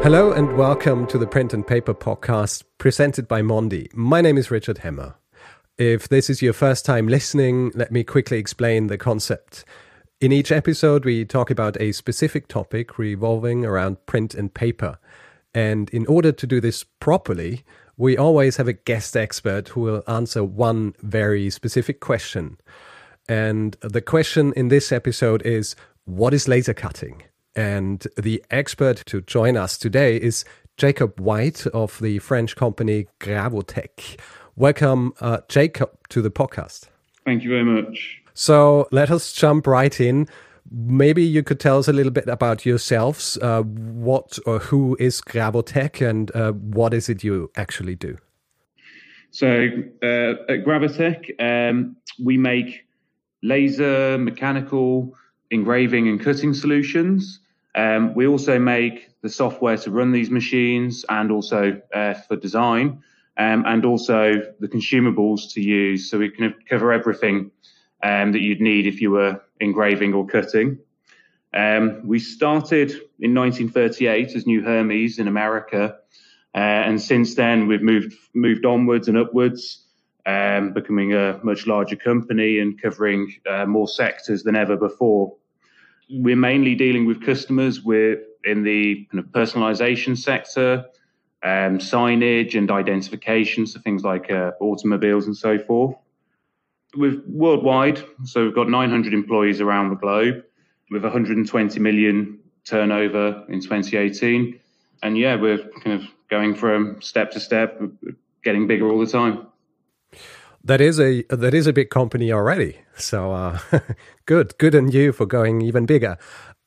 Hello and welcome to the Print and Paper podcast presented by Mondi. My name is Richard Hemmer. If this is your first time listening, let me quickly explain the concept. In each episode, we talk about a specific topic revolving around print and paper. And in order to do this properly, we always have a guest expert who will answer one very specific question. And the question in this episode is What is laser cutting? And the expert to join us today is Jacob White of the French company Gravotech. Welcome, uh, Jacob, to the podcast. Thank you very much. So let us jump right in. Maybe you could tell us a little bit about yourselves. Uh, what or who is Gravotech and uh, what is it you actually do? So uh, at Gravotech, um, we make laser, mechanical, engraving, and cutting solutions. Um, we also make the software to run these machines and also uh, for design, um, and also the consumables to use. So we can cover everything um, that you'd need if you were engraving or cutting. Um, we started in 1938 as New Hermes in America, uh, and since then we've moved moved onwards and upwards, um, becoming a much larger company and covering uh, more sectors than ever before. We're mainly dealing with customers. We're in the kind of personalization sector, um, signage and identification, so things like uh, automobiles and so forth we're worldwide, so we've got 900 employees around the globe with 120 million turnover in 2018. And yeah, we're kind of going from step to step, getting bigger all the time. That is a that is a big company already. So uh, good, good on you for going even bigger.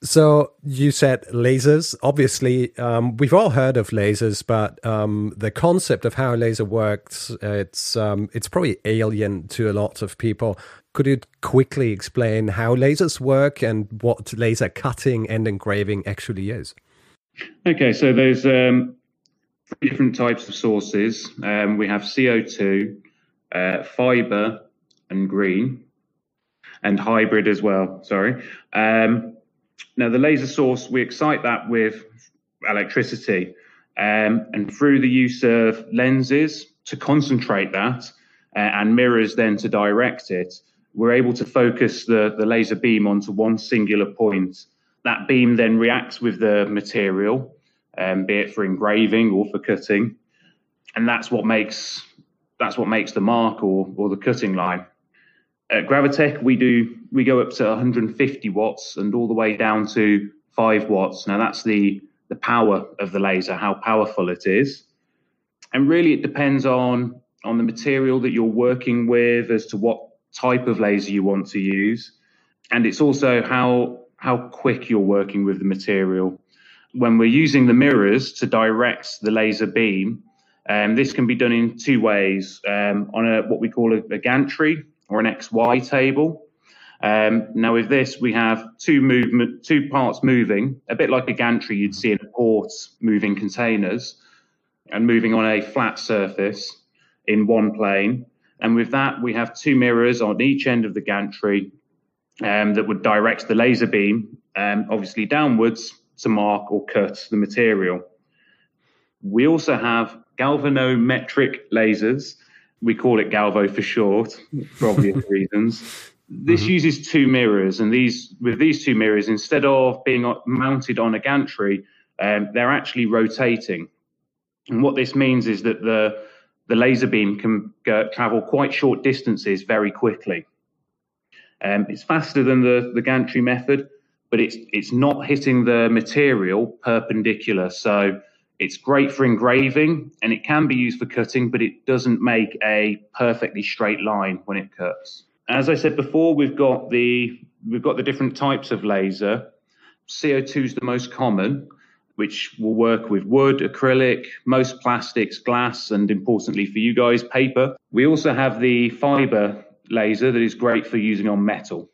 So you said lasers. Obviously, um, we've all heard of lasers, but um, the concept of how laser works it's um, it's probably alien to a lot of people. Could you quickly explain how lasers work and what laser cutting and engraving actually is? Okay, so there's um, three different types of sources. Um, we have CO two, uh, fiber, and green, and hybrid as well. Sorry. Um, now, the laser source, we excite that with electricity. Um, and through the use of lenses to concentrate that uh, and mirrors then to direct it, we're able to focus the, the laser beam onto one singular point. That beam then reacts with the material, um, be it for engraving or for cutting, and that's what makes that's what makes the mark or, or the cutting line. At Gravotech, we do we go up to 150 watts and all the way down to five watts. Now that's the the power of the laser, how powerful it is, and really it depends on on the material that you're working with as to what type of laser you want to use, and it's also how how quick you're working with the material. When we're using the mirrors to direct the laser beam, um, this can be done in two ways um, on a what we call a, a gantry or an XY table. Um, now with this, we have two movement, two parts moving, a bit like a gantry you'd see in a port moving containers and moving on a flat surface in one plane. And with that, we have two mirrors on each end of the gantry um, that would direct the laser beam, um, obviously downwards to mark or cut the material. We also have galvanometric lasers, we call it Galvo for short, for obvious reasons. This mm-hmm. uses two mirrors, and these with these two mirrors, instead of being mounted on a gantry, um, they're actually rotating. And what this means is that the the laser beam can go, travel quite short distances very quickly. Um, it's faster than the, the gantry method, but it's it's not hitting the material perpendicular. So it's great for engraving and it can be used for cutting, but it doesn't make a perfectly straight line when it cuts. As I said before, we've got the we've got the different types of laser. CO2 is the most common, which will work with wood, acrylic, most plastics, glass, and importantly for you guys, paper. We also have the fiber laser that is great for using on metal.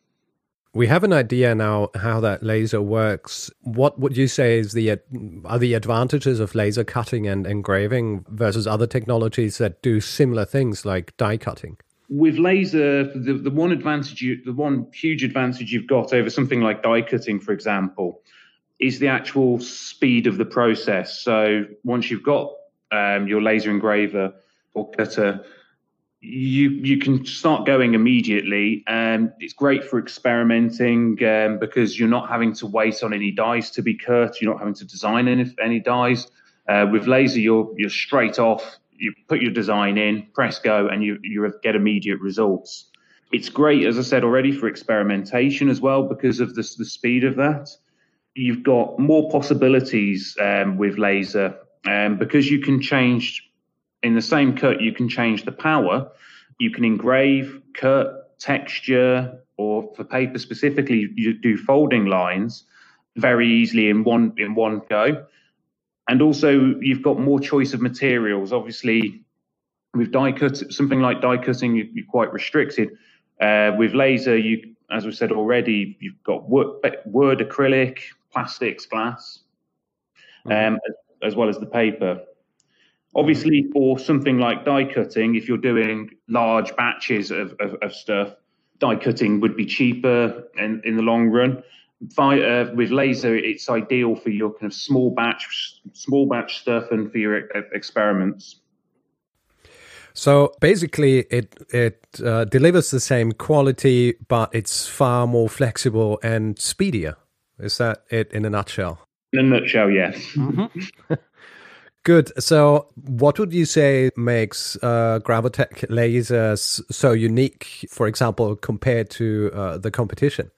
We have an idea now how that laser works. What would you say is the are the advantages of laser cutting and engraving versus other technologies that do similar things like die cutting? With laser, the, the one advantage you, the one huge advantage you've got over something like die cutting, for example, is the actual speed of the process. So once you've got um, your laser engraver or cutter, you you can start going immediately, and it's great for experimenting um, because you're not having to wait on any dies to be cut. You're not having to design any any dies. Uh, with laser, you're you're straight off. You put your design in, press go, and you you get immediate results. It's great, as I said already, for experimentation as well because of the the speed of that. You've got more possibilities um, with laser um, because you can change in the same cut, you can change the power. You can engrave, cut, texture, or for paper specifically, you do folding lines very easily in one in one go. And also, you've got more choice of materials. Obviously, with die cut, something like die cutting, you're quite restricted. Uh, with laser, you, as we said already, you've got wood, wood acrylic, plastics, glass, mm-hmm. um, as well as the paper. Obviously, for something like die cutting, if you're doing large batches of, of, of stuff, die cutting would be cheaper in, in the long run. uh, with laser, it's ideal for your kind of small batch, small batch stuff, and for your experiments. So basically, it it uh, delivers the same quality, but it's far more flexible and speedier. Is that it in a nutshell? In a nutshell, yes. Mm-hmm. Good. So, what would you say makes uh, Gravotech lasers so unique, for example, compared to uh, the competition?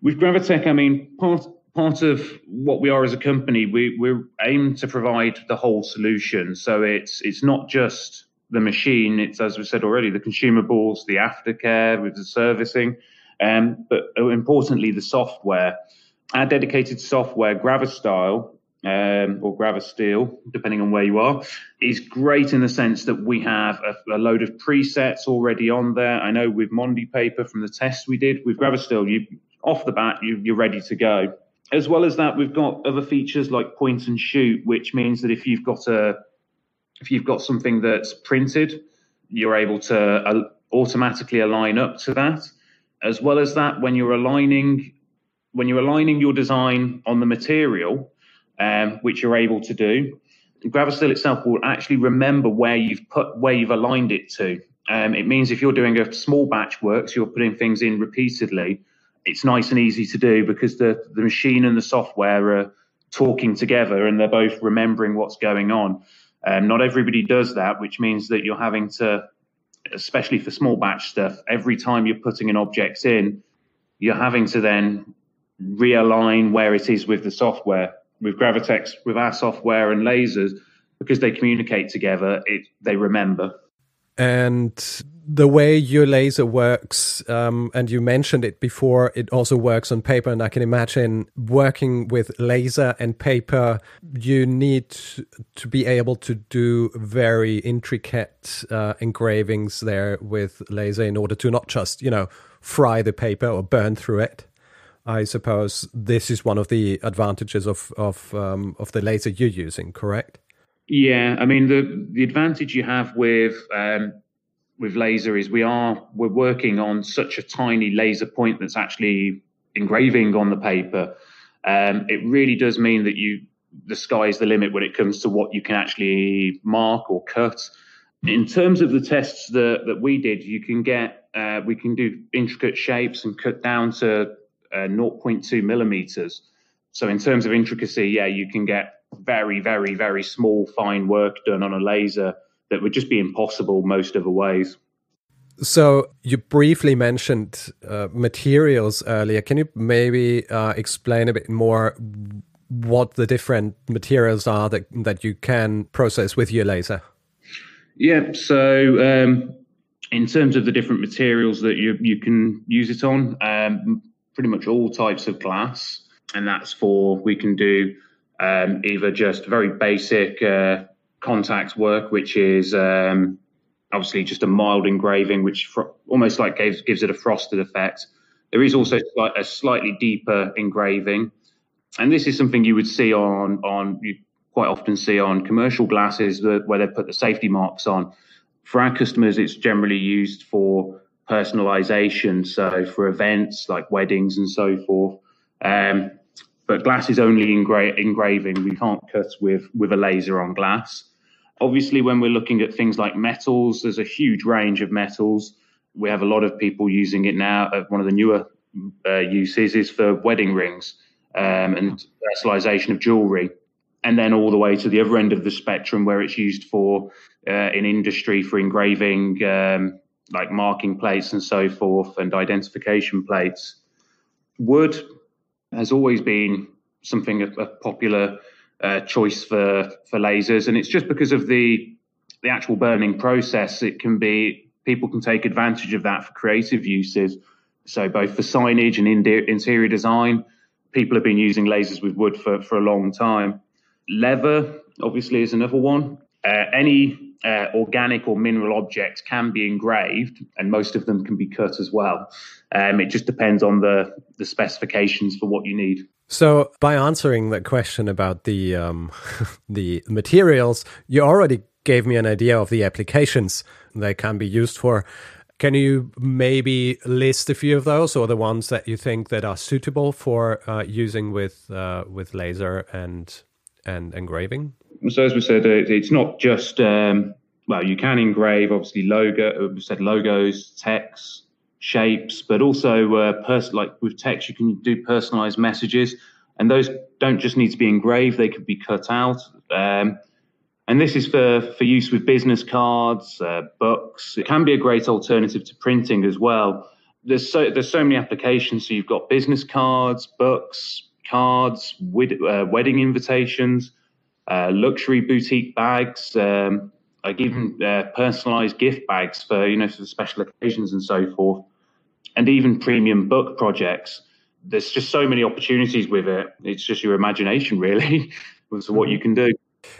With Gravotech, I mean, part part of what we are as a company, we we aim to provide the whole solution. So it's it's not just the machine; it's as we said already, the consumables, the aftercare with the servicing, um, but importantly, the software. Our dedicated software, Gravostyle, um, or Gravosteel, depending on where you are, is great in the sense that we have a, a, load of presets already on there. I know with Mondi paper from the test we did with Gravosteel, you off the bat you, you're ready to go. As well as that, we've got other features like point and shoot, which means that if you've got a if you've got something that's printed, you're able to uh, automatically align up to that. As well as that, when you're aligning when you're aligning your design on the material, um, which you're able to do. Gravosteel itself will actually remember where you've put where you've aligned it to. Um, it means if you're doing a small batch work, so you're putting things in repeatedly, it's nice and easy to do because the, the machine and the software are talking together and they're both remembering what's going on. Um, not everybody does that, which means that you're having to, especially for small batch stuff, every time you're putting an object in, you're having to then realign where it is with the software with Gravotech, with our software and lasers, because they communicate together, it, they remember. And the way your laser works, um, and you mentioned it before, it also works on paper. And I can imagine working with laser and paper, you need to be able to do very intricate uh, engravings there with laser in order to not just, you know, fry the paper or burn through it. I suppose this is one of the advantages of of um, of the laser you're using, correct? Yeah, I mean the the advantage you have with um, with laser is we are we're working on such a tiny laser point that's actually engraving on the paper. Um, it really does mean that you the sky is the limit when it comes to what you can actually mark or cut. In terms of the tests that, that we did, you can get uh, we can do intricate shapes and cut down to uh, 0.2 millimeters. So in terms of intricacy, yeah, you can get very, very, very small, fine work done on a laser that would just be impossible most other ways. So you briefly mentioned uh, materials earlier. Can you maybe uh, explain a bit more what the different materials are that that you can process with your laser? Yeah. So um, in terms of the different materials that you you can use it on, um, pretty much all types of glass, and that's for we can do um, either just very basic uh, contact work, which is um, obviously just a mild engraving, which fr- almost like gives gives it a frosted effect. There is also a slightly deeper engraving, and this is something you would see on on you quite often see on commercial glasses where they put the safety marks on. For our customers, it's generally used for personalization. So for events like weddings and so forth. Um, but glass is only engra- engraving. We can't cut with with a laser on glass. Obviously, when we're looking at things like metals, there's a huge range of metals. We have a lot of people using it now. Uh, one of the newer uh, uses is for wedding rings um, and personalization of jewelry. And then all the way to the other end of the spectrum where it's used for uh, in industry for engraving, um, like marking plates and so forth, and identification plates. Wood has always been something a, a popular uh, choice for for lasers, and it's just because of the the actual burning process. It can be people can take advantage of that for creative uses. So both for signage and interior design, people have been using lasers with wood for, for a long time. Leather, obviously, is another one. Uh, any uh, organic or mineral objects can be engraved, and most of them can be cut as well. Um, it just depends on the, the specifications for what you need. So, by answering that question about the um, the materials, you already gave me an idea of the applications they can be used for. Can you maybe list a few of those, or the ones that you think that are suitable for uh, using with uh, with laser and and engraving? So, as we said, it's not just um, well, you can engrave obviously logo. We said logos, text, shapes, but also uh, pers- like with text, you can do personalized messages, and those don't just need to be engraved; they could be cut out. Um, and this is for, for use with business cards, uh, books. It can be a great alternative to printing as well. There's so there's so many applications. So you've got business cards, books, cards, wed- uh, wedding invitations, uh, luxury boutique bags, um, like even uh, personalized gift bags for you know for special occasions and so forth, and even premium book projects. There's just so many opportunities with it. It's just your imagination, really, as to what you can do.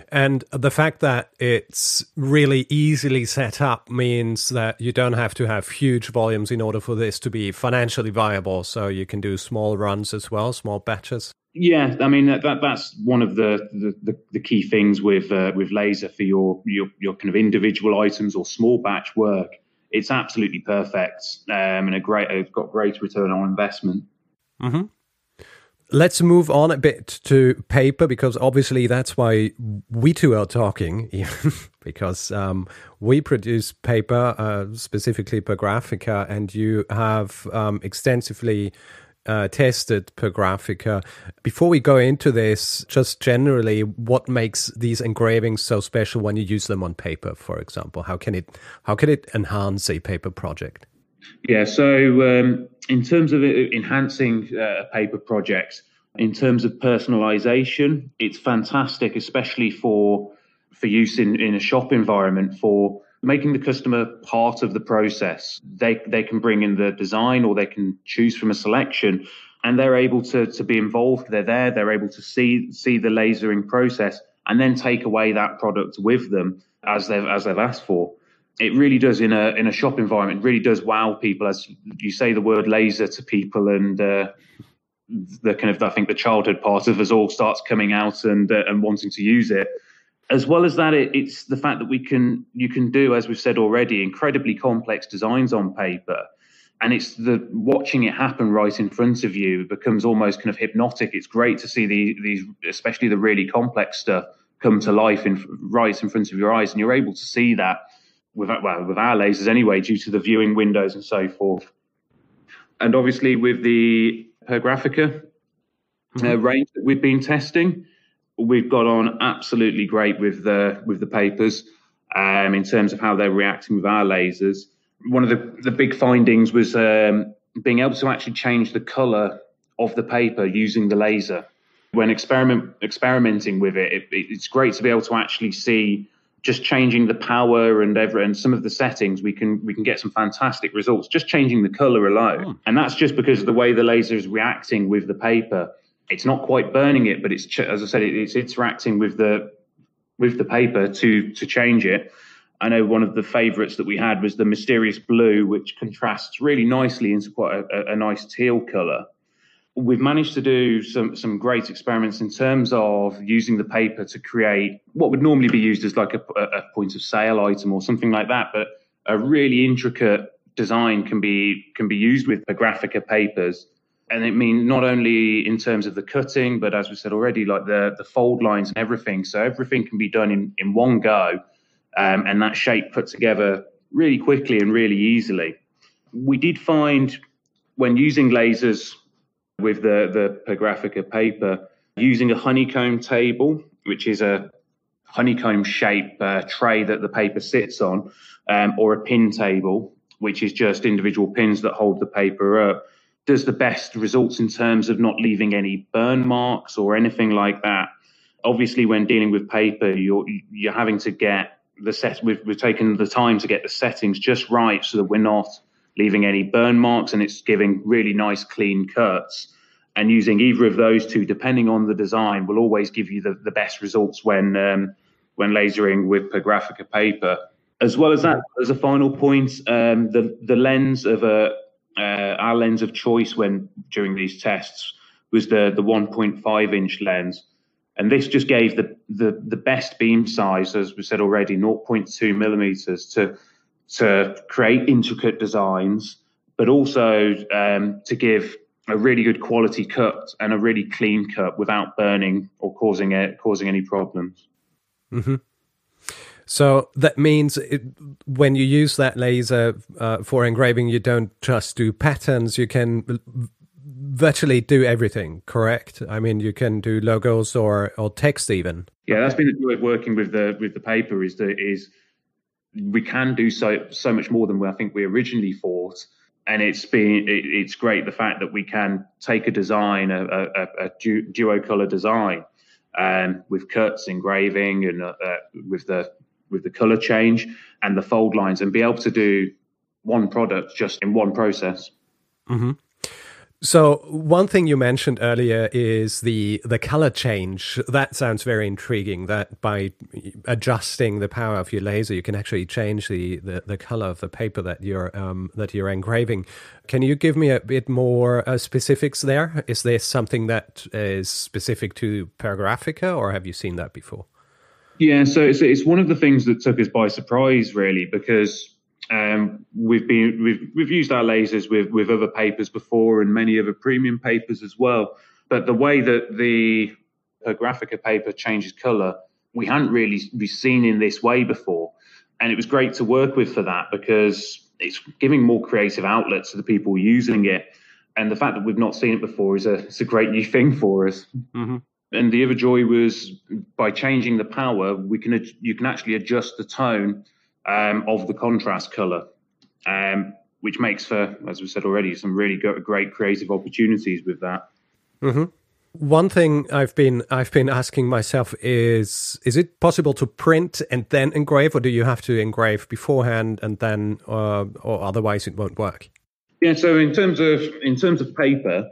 And the fact that it's really easily set up means that you don't have to have huge volumes in order for this to be financially viable. So you can do small runs as well, small batches. Yeah, I mean that, that that's one of the, the, the, key things with uh, with laser for your, your your kind of individual items or small batch work. It's absolutely perfect um, and a great. It's got great return on investment. Mm-hmm. Let's move on a bit to paper because obviously that's why we two are talking, because um, we produce paper, uh, specifically Pergraphica, and you have um, extensively uh, tested Pergraphica. Before we go into this, just generally, what makes these engravings so special when you use them on paper, for example? How can it how can it enhance a paper project? Yeah, so um, in terms of enhancing uh, a paper project, in terms of personalization, it's fantastic, especially for for use in, in a shop environment for making the customer part of the process. They they can bring in the design or they can choose from a selection and they're able to to be involved. They're there, they're able to see see the lasering process and then take away that product with them as they've as they've asked for it really does in a in a shop environment really does wow people as you say the word laser to people and uh, the kind of I think the childhood part of us all starts coming out and uh, and wanting to use it. As well as that, it, it's the fact that we can you can do, as we've said already, incredibly complex designs on paper, and it's the watching it happen right in front of you becomes almost kind of hypnotic. It's great to see the, these, especially the really complex stuff, come to life in right in front of your eyes, and you're able to see that with well with our lasers anyway, due to the viewing windows and so forth. And obviously with the Pergraphica uh, range that we've been testing, we've got on absolutely great with the with the papers um, in terms of how they're reacting with our lasers. One of the, the big findings was um, being able to actually change the color of the paper using the laser. When experiment experimenting with it, it, it's great to be able to actually see just changing the power and ever and some of the settings, we can we can get some fantastic results just changing the color alone. Oh. And that's just because of the way the laser is reacting with the paper. It's not quite burning it, but it's as I said, it's interacting with the with the paper to to change it. I know one of the favourites that we had was the mysterious blue, which contrasts really nicely into quite a, a nice teal colour we've managed to do some some great experiments in terms of using the paper to create what would normally be used as like a, a point of sale item or something like that, but a really intricate design can be can be used with the Graphica papers. And it means not only in terms of the cutting, but as we said already, like the the fold lines and everything. So everything can be done in in one go, um, and that shape put together really quickly and really easily. We did find when using lasers with the the Pergraphica paper, using a honeycomb table, which is a honeycomb shape uh, tray that the paper sits on, um, or a pin table, which is just individual pins that hold the paper up does the best results in terms of not leaving any burn marks or anything like that. Obviously, when dealing with paper, you're you're having to get the set. We've, we've taken the time to get the settings just right so that we're not leaving any burn marks and it's giving really nice clean cuts. And using either of those two, depending on the design, will always give you the, the best results when um, when lasering with Pergraphica paper. As well as that, as a final point, um, the the lens of a uh, our lens of choice when during these tests was the the 1.5 inch lens, and this just gave the the the best beam size, as we said already, 0.2 millimeters to to create intricate designs, but also um, to give a really good quality cut and a really clean cut without burning or causing it, causing any problems. Mm-hmm. So that means it, when you use that laser uh, for engraving, you don't just do patterns, you can virtually do everything, correct? I mean, you can do logos or, or text even. Yeah, that's been the joy of working with the with the paper is that is we can do so so much more than I think we originally thought. And it's been it, it's great the fact that we can take a design, a, a, a duo color design, um, with cuts, engraving, and uh, uh, with the with the color change and the fold lines and be able to do one product just in one process. Mm-hmm. So one thing you mentioned earlier is the the color change. That sounds very intriguing. That by adjusting the power of your laser, you can actually change the, the, the color of the paper that you're um, that you're engraving. Can you give me a bit more uh, specifics there? Is there something that is specific to Pergraphica, or have you seen that before? Yeah, so it's, it's one of the things that took us by surprise, really, because um, we've been we've we've used our lasers with with other papers before and many other premium papers as well. But the way that the Pergraphica paper changes color, we hadn't really seen in this way before, and it was great to work with for that because it's giving more creative outlets to the people using it. And the fact that we've not seen it before is a it's a great new thing for us. Mm-hmm. And the other joy was by changing the power, we can you can actually adjust the tone um, of the contrast color, um, which makes for, as we said already, some really great creative opportunities with that. Mm-hmm. One thing I've been I've been asking myself is: Is it possible to print and then engrave, or do you have to engrave beforehand and then, uh, or otherwise it won't work? Yeah, so in terms of in terms of paper,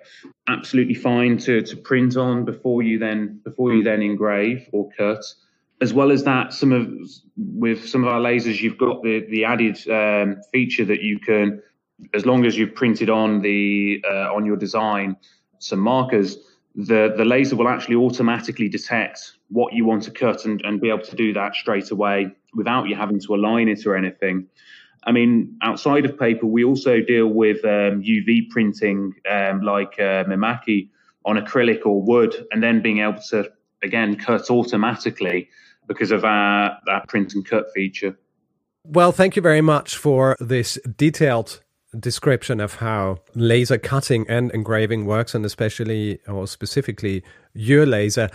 absolutely fine to, to print on before you then before you then engrave or cut. As well as that, some of with some of our lasers, you've got the the added um, feature that you can, as long as you've printed on the uh, on your design some markers, the the laser will actually automatically detect what you want to cut and, and be able to do that straight away without you having to align it or anything. I mean, outside of paper, we also deal with um, UV printing, um, like uh, Mimaki, on acrylic or wood, and then being able to again cut automatically because of our, our print and cut feature. Well, thank you very much for this detailed description of how laser cutting and engraving works, and especially or specifically your laser.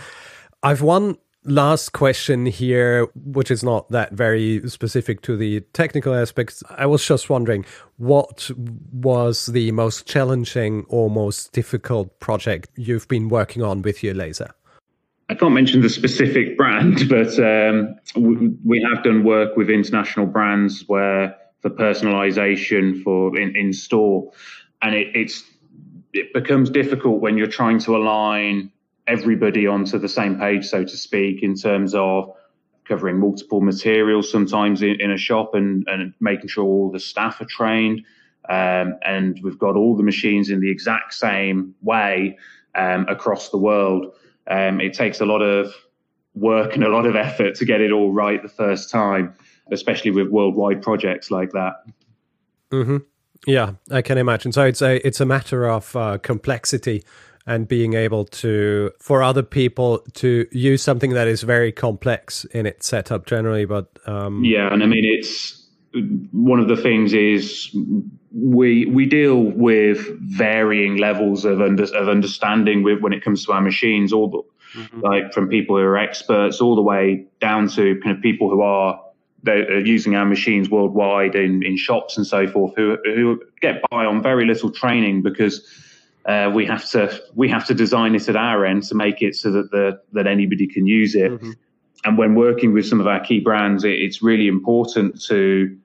I've one last question here, which is not that very specific to the technical aspects. I was just wondering what was the most challenging or most difficult project you've been working on with your laser? I can't mention the specific brand, but um, we have done work with international brands where for personalization for in, in store, and it, it's it becomes difficult when you're trying to align everybody onto the same page, so to speak, in terms of covering multiple materials sometimes in, in a shop and, and making sure all the staff are trained. Um, and we've got all the machines in the exact same way um, across the world. Um, it takes a lot of work and a lot of effort to get it all right the first time, especially with worldwide projects like that. Mm-hmm. Yeah, I can imagine. So it's a it's a matter of uh, complexity and being able to for other people to use something that is very complex in its setup generally. But um, yeah, and I mean it's one of the things is we we deal with varying levels of under, of understanding with when it comes to our machines, all the, mm-hmm. like from people who are experts all the way down to kind of people who are they're using our machines worldwide in, in shops and so forth who, who get by on very little training because uh, we have to we have to design it at our end to make it so that the that anybody can use it. Mm-hmm. And when working with some of our key brands, it, it's really important to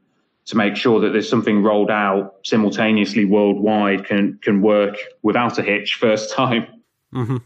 to make sure that there's something rolled out simultaneously worldwide can can work without a hitch first time. Mm-hmm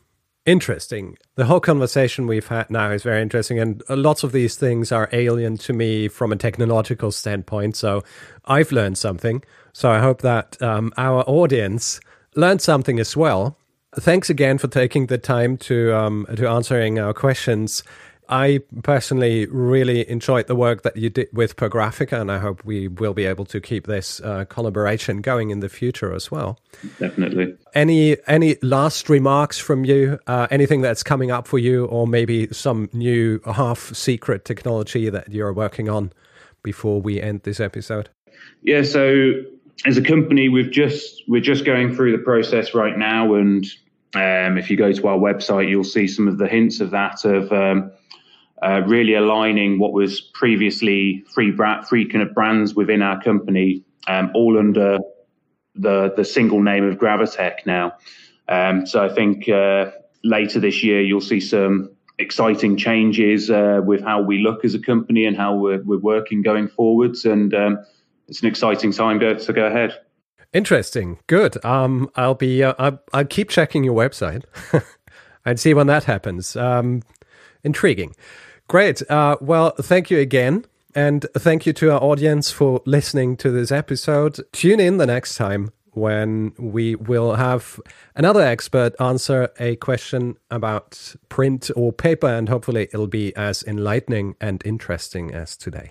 interesting. The whole conversation we've had now is very interesting, and lots of these things are alien to me from a technological standpoint. So I've learned something. So I hope that um, our audience learned something as well. Thanks again for taking the time to um, to answering our questions. I personally really enjoyed the work that you did with Pergraphica, and I hope we will be able to keep this uh, collaboration going in the future as well. Definitely. Any any last remarks from you? Uh, anything that's coming up for you, or maybe some new half secret technology that you're working on before we end this episode? Yeah. So as a company, we've just we're just going through the process right now, and um, if you go to our website, you'll see some of the hints of that of. Um, uh, really aligning what was previously three, bra- three kind of brands within our company, um, all under the the single name of Gravotech now. Um, so I think uh, later this year you'll see some exciting changes uh, with how we look as a company and how we're, we're working going forwards, and um, it's an exciting time to go ahead. Interesting, good. Um, I'll be uh, I'll, I'll keep checking your website and see when that happens. Um, intriguing. Great. Uh, well, thank you again. And thank you to our audience for listening to this episode. Tune in the next time when we will have another expert answer a question about print or paper, and hopefully it'll be as enlightening and interesting as today.